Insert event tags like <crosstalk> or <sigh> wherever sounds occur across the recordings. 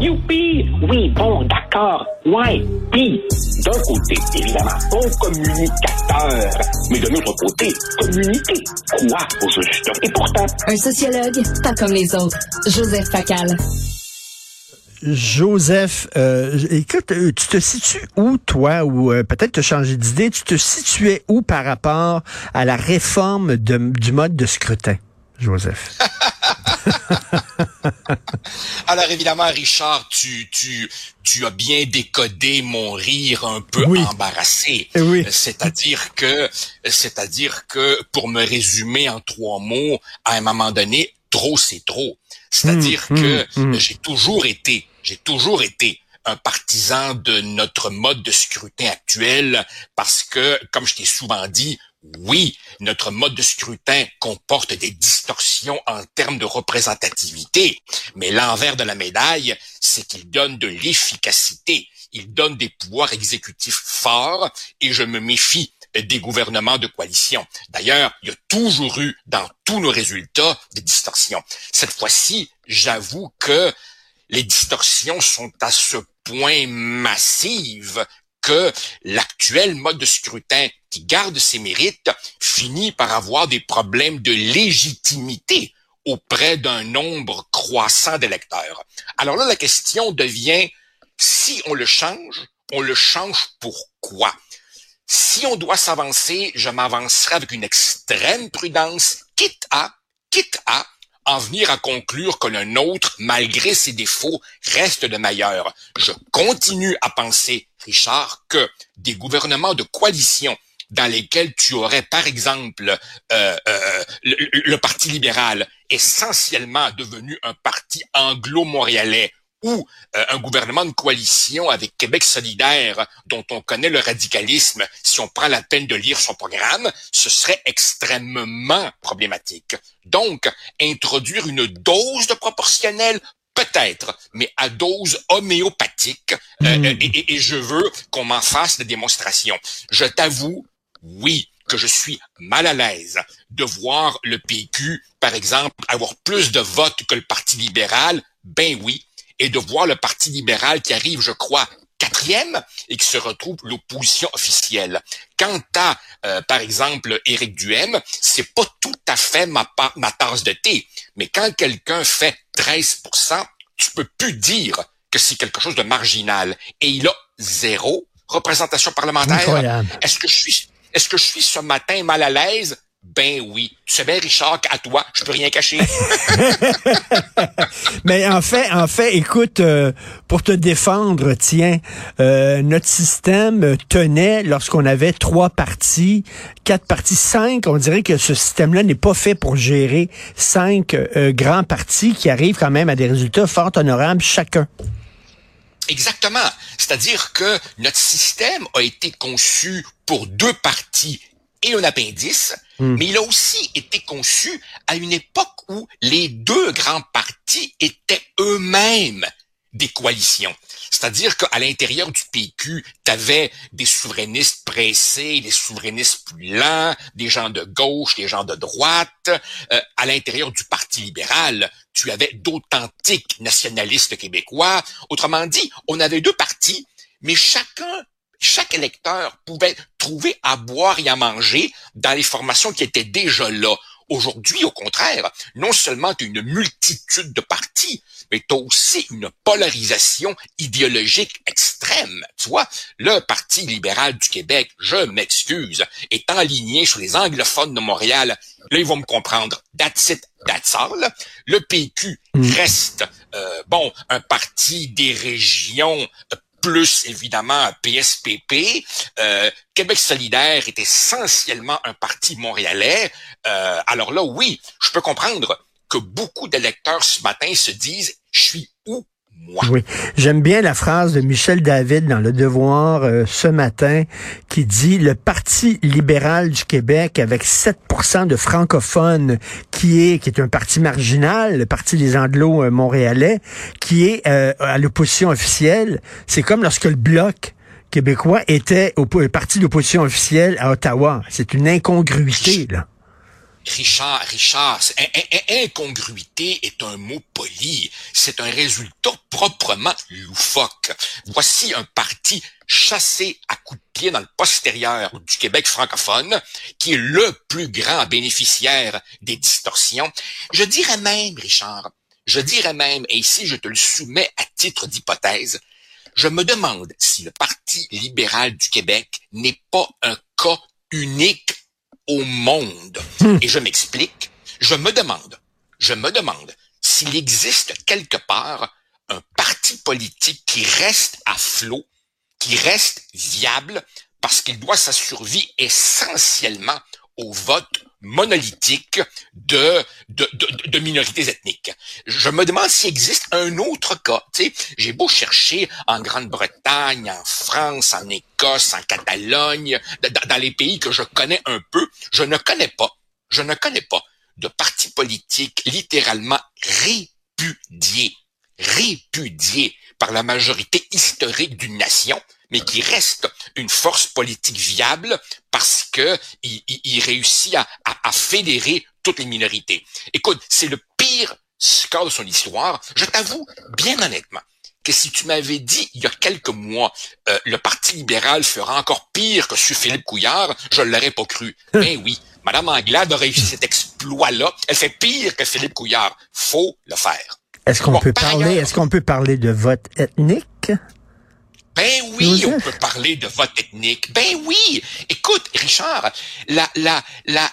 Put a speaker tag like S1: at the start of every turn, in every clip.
S1: Youpi! Oui, bon, d'accord. Ouais. Puis, d'un côté, évidemment, bon communicateur. Mais de l'autre côté, communiquer. Quoi, au juste? Et pourtant...
S2: Un sociologue, pas comme les autres. Joseph Facal.
S3: Joseph, euh, écoute, euh, tu te situes où, toi, ou euh, peut-être te changer d'idée, tu te situais où par rapport à la réforme de, du mode de scrutin, Joseph? <laughs> <laughs>
S4: Alors évidemment, Richard, tu, tu, tu as bien décodé mon rire un peu embarrassé.
S3: Oui.
S4: C'est-à-dire que, c'est-à-dire que, pour me résumer en trois mots, à un moment donné, trop c'est trop. C'est-à-dire
S3: Hum,
S4: que
S3: hum, hum.
S4: j'ai toujours été, j'ai toujours été un partisan de notre mode de scrutin actuel parce que, comme je t'ai souvent dit, oui, notre mode de scrutin comporte des distorsions en termes de représentativité, mais l'envers de la médaille, c'est qu'il donne de l'efficacité, il donne des pouvoirs exécutifs forts et je me méfie des gouvernements de coalition. D'ailleurs, il y a toujours eu dans tous nos résultats des distorsions. Cette fois-ci, j'avoue que les distorsions sont à ce point massives que l'actuel mode de scrutin qui garde ses mérites finit par avoir des problèmes de légitimité auprès d'un nombre croissant d'électeurs. Alors là, la question devient, si on le change, on le change pourquoi? Si on doit s'avancer, je m'avancerai avec une extrême prudence, quitte à, quitte à en venir à conclure que le nôtre, malgré ses défauts, reste le meilleur. Je continue à penser, Richard, que des gouvernements de coalition dans lesquels tu aurais, par exemple, euh, euh, le, le Parti libéral, essentiellement devenu un parti anglo-montréalais, ou euh, un gouvernement de coalition avec Québec solidaire, dont on connaît le radicalisme, si on prend la peine de lire son programme, ce serait extrêmement problématique. Donc, introduire une dose de proportionnel, peut-être, mais à dose homéopathique, euh,
S3: Mm.
S4: et, et- et je veux qu'on m'en fasse des démonstrations. Je t'avoue, oui, que je suis mal à l'aise de voir le PQ, par exemple, avoir plus de votes que le Parti libéral, ben oui, et de voir le Parti libéral qui arrive, je crois, quatrième et qui se retrouve l'opposition officielle. Quant à, euh, par exemple, Éric Duhem, c'est pas tout à fait ma, tasse de thé, mais quand quelqu'un fait 13% tu peux plus dire que c'est quelque chose de marginal. Et il a zéro représentation parlementaire.
S3: Incroyable.
S4: Est-ce que je suis, est-ce que je suis ce matin mal à l'aise? Ben oui. Tu sais bien, Richard, qu'à toi, je peux rien cacher. <laughs>
S3: Mais en fait, en fait, écoute, euh, pour te défendre, tiens, euh, notre système tenait lorsqu'on avait trois partis, quatre partis, cinq. On dirait que ce système-là n'est pas fait pour gérer cinq euh, grands partis qui arrivent quand même à des résultats fort honorables chacun.
S4: Exactement. C'est-à-dire que notre système a été conçu pour deux partis et un appendice, mais il a aussi été conçu à une époque où les deux grands partis étaient eux-mêmes des coalitions. C'est-à-dire qu'à l'intérieur du PQ, tu avais des souverainistes pressés, des souverainistes plus lents, des gens de gauche, des gens de droite. Euh, à l'intérieur du Parti libéral, tu avais d'authentiques nationalistes québécois. Autrement dit, on avait deux partis, mais chacun, chaque électeur pouvait trouver à boire et à manger dans les formations qui étaient déjà là. Aujourd'hui, au contraire, non seulement tu as une multitude de partis, mais tu as aussi une polarisation idéologique extrême. Tu vois, le Parti libéral du Québec, je m'excuse, est enligné sur les anglophones de Montréal. Là, ils vont me comprendre. That's it, that's all. Le PQ reste, euh, bon, un parti des régions euh, plus évidemment PSPP. Euh, Québec solidaire est essentiellement un parti montréalais. Euh, alors là, oui, je peux comprendre que beaucoup d'électeurs ce matin se disent, je suis où moi?
S3: Oui. J'aime bien la phrase de Michel David dans Le Devoir euh, ce matin qui dit le Parti libéral du Québec avec 7% de francophones qui est qui est un parti marginal, le Parti des Anglo-Montréalais, qui est euh, à l'opposition officielle, c'est comme lorsque le bloc québécois était au au parti d'opposition officielle à Ottawa. C'est une incongruité là.
S4: Richard, Richard, incongruité est un mot poli. C'est un résultat proprement loufoque. Voici un parti chassé à coups de pied dans le postérieur du Québec francophone, qui est le plus grand bénéficiaire des distorsions. Je dirais même, Richard, je dirais même, et ici je te le soumets à titre d'hypothèse, je me demande si le Parti libéral du Québec n'est pas un cas unique au monde. Hmm. Et je m'explique. Je me demande, je me demande s'il existe quelque part un parti politique qui reste à flot, qui reste viable, parce qu'il doit sa survie essentiellement au vote monolithique de, de, de, minorités ethniques. Je me demande s'il existe un autre cas. J'ai beau chercher en Grande-Bretagne, en France, en Écosse, en Catalogne, dans les pays que je connais un peu, je ne connais pas, je ne connais pas de parti politique littéralement répudié, répudié par la majorité historique d'une nation, mais qui reste une force politique viable que il, réussit à, à, fédérer toutes les minorités. Écoute, c'est le pire score de son histoire. Je t'avoue, bien honnêtement, que si tu m'avais dit il y a quelques mois, euh, le Parti libéral fera encore pire que sur Philippe Couillard, je ne l'aurais pas cru. Mais <laughs> oui, Madame Anglade a réussi cet exploit-là. Elle fait pire que Philippe Couillard. Faut le faire.
S3: Est-ce qu'on peut parler, est-ce qu'on peut parler de vote ethnique?
S4: Ben oui, on peut parler de vote ethnique. Ben oui. Écoute, Richard, la, la, la,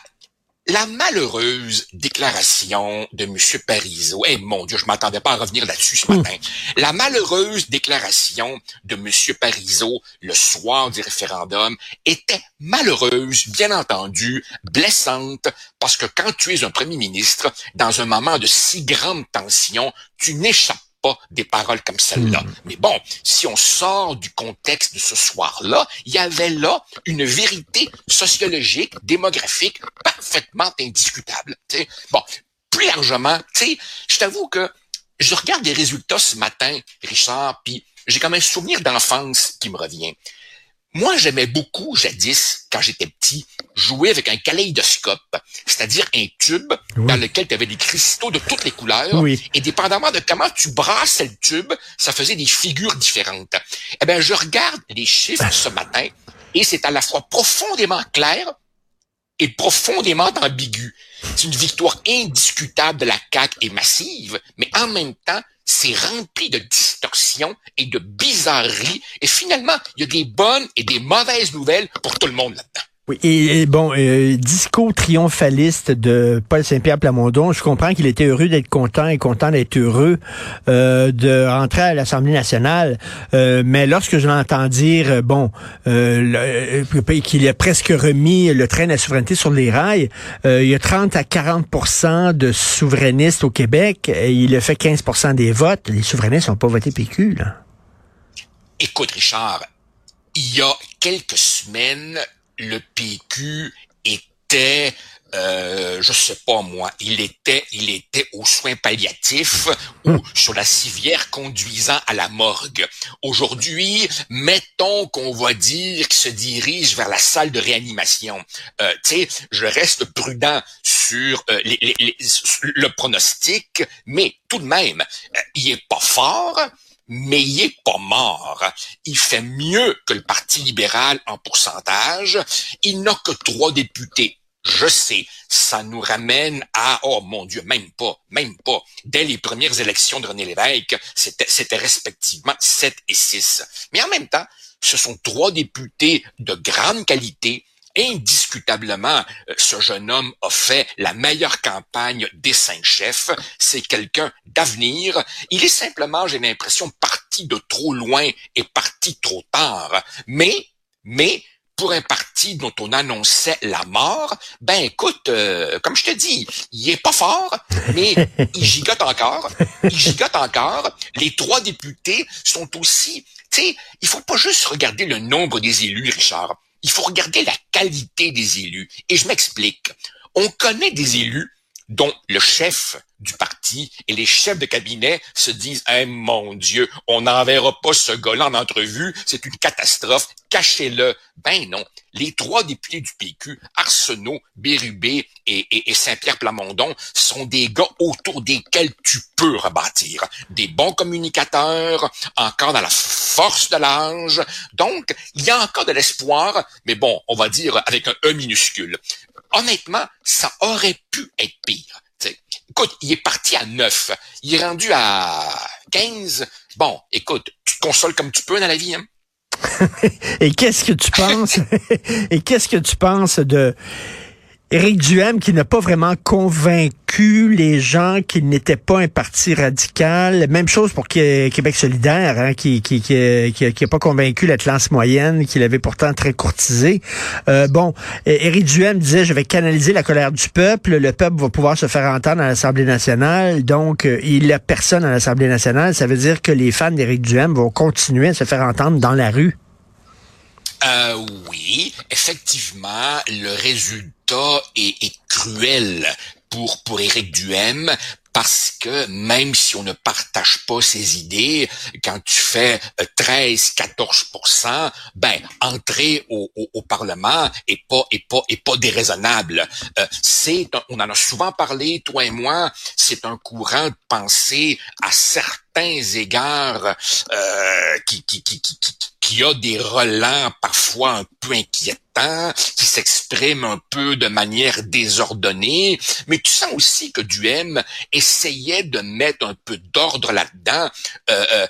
S4: la malheureuse déclaration de M. Parizeau, eh mon Dieu, je m'attendais pas à revenir là-dessus ce matin. La malheureuse déclaration de M. Parizeau le soir du référendum était malheureuse, bien entendu, blessante, parce que quand tu es un premier ministre, dans un moment de si grande tension, tu n'échappes des paroles comme celle-là. Hmm. Mais bon, si on sort du contexte de ce soir-là, il y avait là une vérité sociologique, démographique, parfaitement indiscutable. Bon, plus largement, tu sais, je t'avoue que je regarde les résultats ce matin, Richard, puis j'ai comme un souvenir d'enfance qui me revient. Moi, j'aimais beaucoup, jadis, quand j'étais petit, jouer avec un kaléidoscope, c'est-à-dire un tube dans lequel tu avais des cristaux de toutes les couleurs. Et dépendamment de comment tu brassais le tube, ça faisait des figures différentes. Eh bien, je regarde les chiffres ce matin et c'est à la fois profondément clair et profondément ambigu. C'est une victoire indiscutable de la CAQ et massive, mais en même temps, c'est rempli de distorsions et de bizarreries. Et finalement, il y a des bonnes et des mauvaises nouvelles pour tout le monde là-dedans.
S3: Oui, et, bon, euh, discours triomphaliste de Paul Saint-Pierre Plamondon. Je comprends qu'il était heureux d'être content et content d'être heureux euh, de rentrer à l'Assemblée nationale. Euh, mais lorsque je l'entends dire, bon, euh, qu'il a presque remis le train de la souveraineté sur les rails, il y a 30 à 40% de souverainistes au Québec. Et il a fait 15% des votes. Les souverainistes n'ont pas voté PQ, là.
S4: Écoute, Richard, il y a quelques semaines, le PQ était euh, je sais pas moi, il était, il était aux soins palliatifs ou sur la civière conduisant à la morgue. Aujourd'hui, mettons qu'on va dire qu'il se dirige vers la salle de réanimation. Euh, tu sais, je reste prudent sur euh, le pronostic, mais tout de même, euh, il est pas fort mais il est pas mort. Il fait mieux que le Parti libéral en pourcentage. Il n'a que trois députés. Je sais, ça nous ramène à, oh mon Dieu, même pas, même pas. Dès les premières élections de René Lévesque, c'était respectivement 7 et 6. Mais en même temps, ce sont trois députés de grande qualité indiscutablement, euh, ce jeune homme a fait la meilleure campagne des cinq chefs. C'est quelqu'un d'avenir. Il est simplement, j'ai l'impression, parti de trop loin et parti trop tard. Mais, mais, pour un parti dont on annonçait la mort, ben écoute, euh, comme je te dis, il est pas fort, mais il gigote encore, il gigote encore. Les trois députés sont aussi, tu sais, il faut pas juste regarder le nombre des élus, Richard il faut regarder la qualité des élus. Et je m'explique. On connaît des élus dont le chef du parti et les chefs de cabinet se disent eh mon Dieu, on n'enverra pas ce gars-là en entrevue, c'est une catastrophe, cachez-le. Ben non, les trois députés du PQ, Arsenault, Bérubé et, et, Saint-Pierre Plamondon, sont des gars autour desquels tu peux rebâtir. Des bons communicateurs, encore dans la force de l'âge. Donc, il y a encore de l'espoir, mais bon, on va dire avec un E minuscule. Honnêtement, ça aurait pu être pire. Écoute, il est parti à 9. Il est rendu à 15. Bon, écoute, tu te consoles comme tu peux dans la vie, hein? <laughs>
S3: Et qu'est-ce que tu penses? <laughs> Et qu'est-ce que tu penses de Éric Duhem qui n'a pas vraiment convaincu les gens qu'il n'était pas un parti radical. Même chose pour Québec solidaire, hein, qui qui qui, qui, a pas convaincu la classe moyenne, qu'il avait pourtant très courtisé. Euh, bon, Éric Duhem disait je vais canaliser la colère du peuple. Le peuple va pouvoir se faire entendre à l'Assemblée nationale. Donc euh, il n'y a personne à l'Assemblée nationale. Ça veut dire que les fans d'Éric Duhem vont continuer à se faire entendre dans la rue.
S4: Euh, oui, effectivement, le résultat est, est cruel pour pour Éric parce que même si on ne partage pas ses idées, quand tu fais 13-14% euh, ben entrer au, au, au, Parlement est pas est pas est pas déraisonnable. Euh, c'est on en a souvent parlé toi et moi, c'est un courant de pensée à certains égards euh, qui, qui, qui, qui, qui a des relents parfois un peu inquiétants, qui s'expriment un peu de manière désordonnée, mais tu sens aussi que Duhem essayait de mettre un peu d'ordre là-dedans. Euh, euh,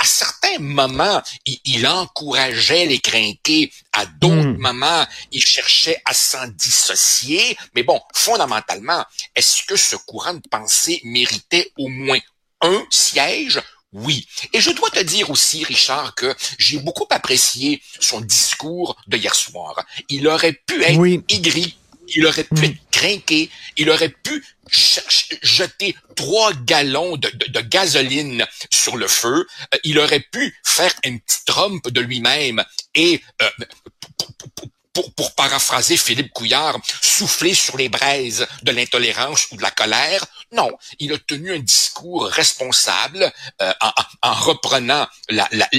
S4: à certains moments, il, encourageait les crinqués, à d'autres hmm. moments, il cherchait à s'en dissocier, mais bon, fondamentalement, est-ce que ce courant de pensée méritait au moins un siège? Oui. Et je dois te dire aussi, Richard, que j'ai beaucoup apprécié son discours de hier soir. Il aurait pu être aigri, il aurait pu mm. être craqué, il aurait pu jeter trois gallons de, gasoline sur le feu, euh, il aurait pu faire un petit trompe de lui-même et euh, pour, pour, paraphraser Philippe Couillard, souffler sur les braises de l'intolérance ou de la colère. Non, il a tenu un discours responsable euh, en, en, reprenant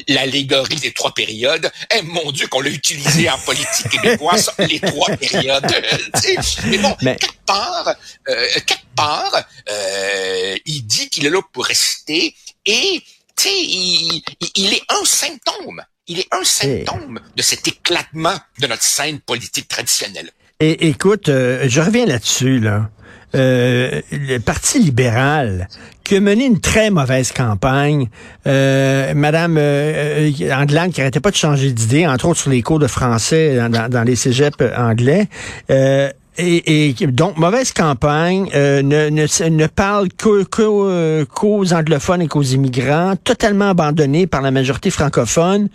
S4: l'allégorie la, des trois périodes. Eh mon Dieu, qu'on l'a utilisé en politique <laughs> québécoise, les trois périodes. <laughs> mais bon, quelque part, euh, quelque part, euh, il dit qu'il est là pour rester et il, il est un symptôme il est un symptôme de cet éclatement de notre scène politique traditionnelle.
S3: Et écoute, euh, je reviens là-dessus, là. Euh, le Parti libéral qui a mené une très mauvaise campagne. Euh, Madame euh, euh qui arrêtait pas de changer d'idée, entre autres sur les cours de français dans, les cégeps anglais. Et, donc, mauvaise campagne, ne, ne, ne, parle qu'aux anglophones et qu'aux immigrants, totalement abandonné par la majorité francophone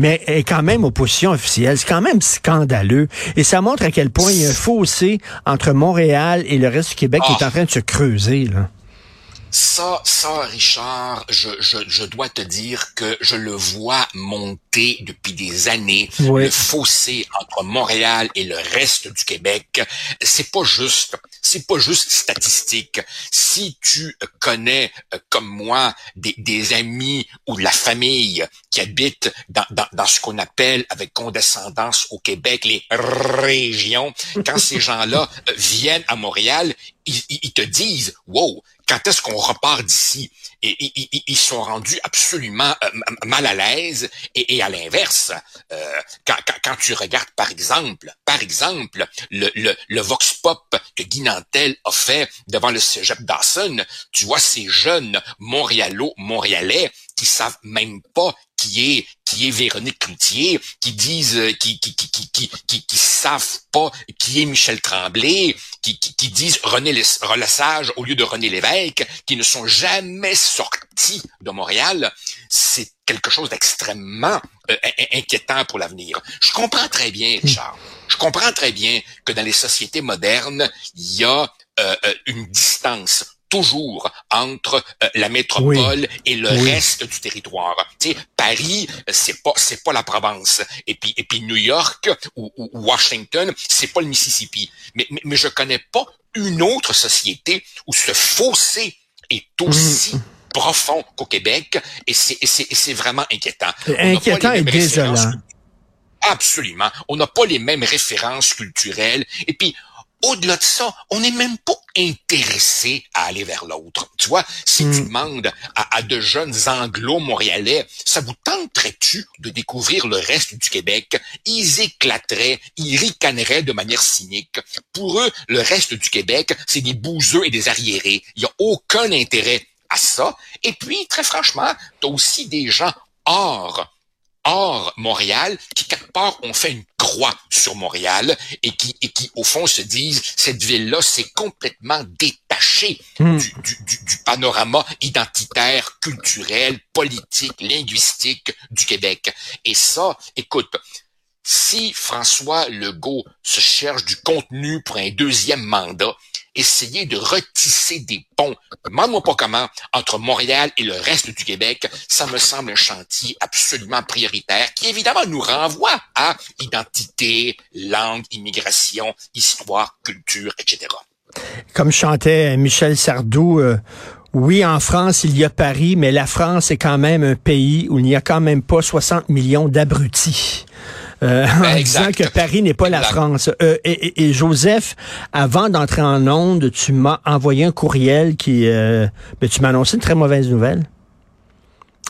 S3: mais est quand même opposition officielle. C'est quand même scandaleux. Et ça montre à quel point il y a un fossé entre Montréal et le reste du Québec qui est en ah. train de se creuser. Là.
S4: Ça, ça, Richard, je, je, je, dois te dire que je le vois monter depuis des années. Le fossé entre Montréal et le reste du Québec, c'est pas juste. C'est pas juste statistique. Si tu connais, euh, comme moi, des, des amis ou de la famille qui habitent dans, dans, dans ce qu'on appelle avec condescendance au Québec les régions, quand ces <laughs> gens-là euh, viennent à Montréal, ils, ils te disent, wow, quand est-ce qu'on repart d'ici? Ils sont rendus absolument euh, mal à l'aise. Et, à l'inverse, euh, quand, tu regardes par exemple, par exemple, le, le, le vox pop que Guy Nantel a fait devant le cégep Dawson, tu vois ces jeunes Montréalo, Montréalais qui savent même pas qui est qui est Véronique Cloutier, qui disent euh, qui qui qui qui qui, qui, savent pas qui est Michel Tremblay, qui, qui, qui disent René Relassage au lieu de René Lévesque, qui ne sont jamais sortis de Montréal, c'est quelque chose d'extrêmement euh, inquiétant pour l'avenir. Je comprends très bien, Richard. Je comprends très bien que dans les sociétés modernes, il y a euh, une distance toujours entre euh, la métropole et le reste du territoire. Tu sais, Paris, c'est pas c'est pas la Provence. Et puis et puis New York ou, ou Washington, c'est pas le Mississippi. Mais, mais mais je connais pas une autre société où ce fossé est aussi mm. profond qu'au Québec et c'est vraiment inquiétant.
S3: Inquiétant et désolant.
S4: Absolument. On n'a pas les mêmes références culturelles. Et puis, au-delà de ça, on n'est même pas intéressé à aller vers l'autre. Tu vois, si tu hmm. demandes à, de jeunes anglo-montréalais, ça vous tenterait-tu de découvrir le reste du Québec? Ils éclateraient, ils ricaneraient de manière cynique. Pour eux, le reste du Québec, c'est des bouseux et des arriérés. Il n'y a aucun intérêt à ça. Et puis, très franchement, tu as aussi des gens hors hors Montréal, qui quelque part ont fait une croix sur Montréal et qui, et qui au fond se disent cette ville-là s'est complètement détachée hmm. du, du, du, panorama identitaire, culturel, politique, linguistique du Québec. Et ça, écoute, si François Legault se cherche du contenu pour un deuxième mandat, essayer de retisser des ponts, demande-moi pas comment, entre Montréal et le reste du Québec, ça me semble un chantier absolument prioritaire qui évidemment nous renvoie à identité, langue, immigration, histoire, culture, etc.
S3: Comme chantait Michel Sardou, euh, oui, en France, il y a Paris, mais la France est quand même un pays où il n'y a quand même pas 60 millions d'abrutis. Euh, <laughs> en disant que Paris n'est pas la France. Euh, et, Joseph, avant d'entrer en onde, tu m'as envoyé un courriel qui... Euh, ben, tu m'as annoncé une très mauvaise nouvelle.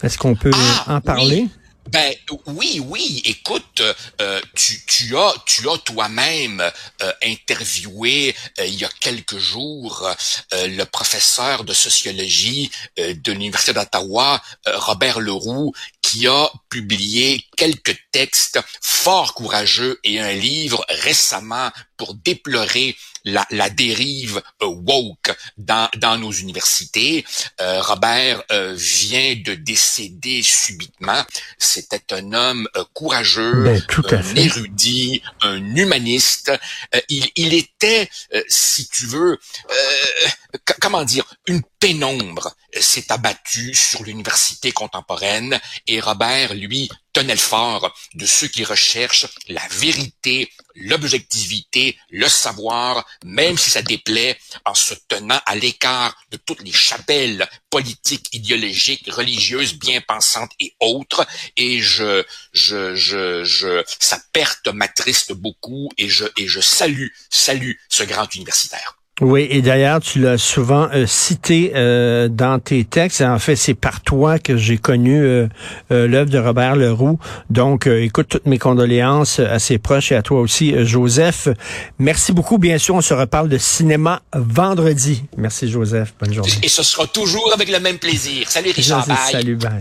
S3: Est-ce qu'on peut ah, en parler?
S4: Ben oui, oui. Écoute, euh, tu, tu as, tu as toi-même euh, interviewé euh, il y a quelques jours le professeur de sociologie de l'université d'Ottawa, Robert Leroux, qui a publié quelques textes fort courageux et un livre récemment pour déplorer la, la dérive euh, woke dans, dans nos universités. Euh, Robert euh, vient de décéder subitement. C'était un homme courageux, ben, un érudit, un humaniste. il, il était, si tu veux, comment dire, une pénombre s'est abattue sur l'université contemporaine et Robert, lui, tenait le fort de ceux qui recherchent la vérité, l'objectivité, le savoir, même si ça déplaît, en se tenant à l'écart de toutes les chapelles politiques, idéologiques, religieuses, bien pensantes et autres. Et je, je, je, je, sa perte m'attriste beaucoup et je, et je salue, salue ce grand universitaire.
S3: Oui, et d'ailleurs, tu l'as souvent euh, cité euh, dans tes textes. En fait, c'est par toi que j'ai connu euh, l'œuvre de Robert Leroux. Donc, écoute toutes mes condoléances à ses proches et à toi aussi, Joseph. Merci beaucoup. Bien sûr, on se reparle de cinéma vendredi. Merci, Joseph. Bonne journée.
S4: Et ce sera toujours avec le même plaisir. Salut, Richard.
S3: Salut, bye.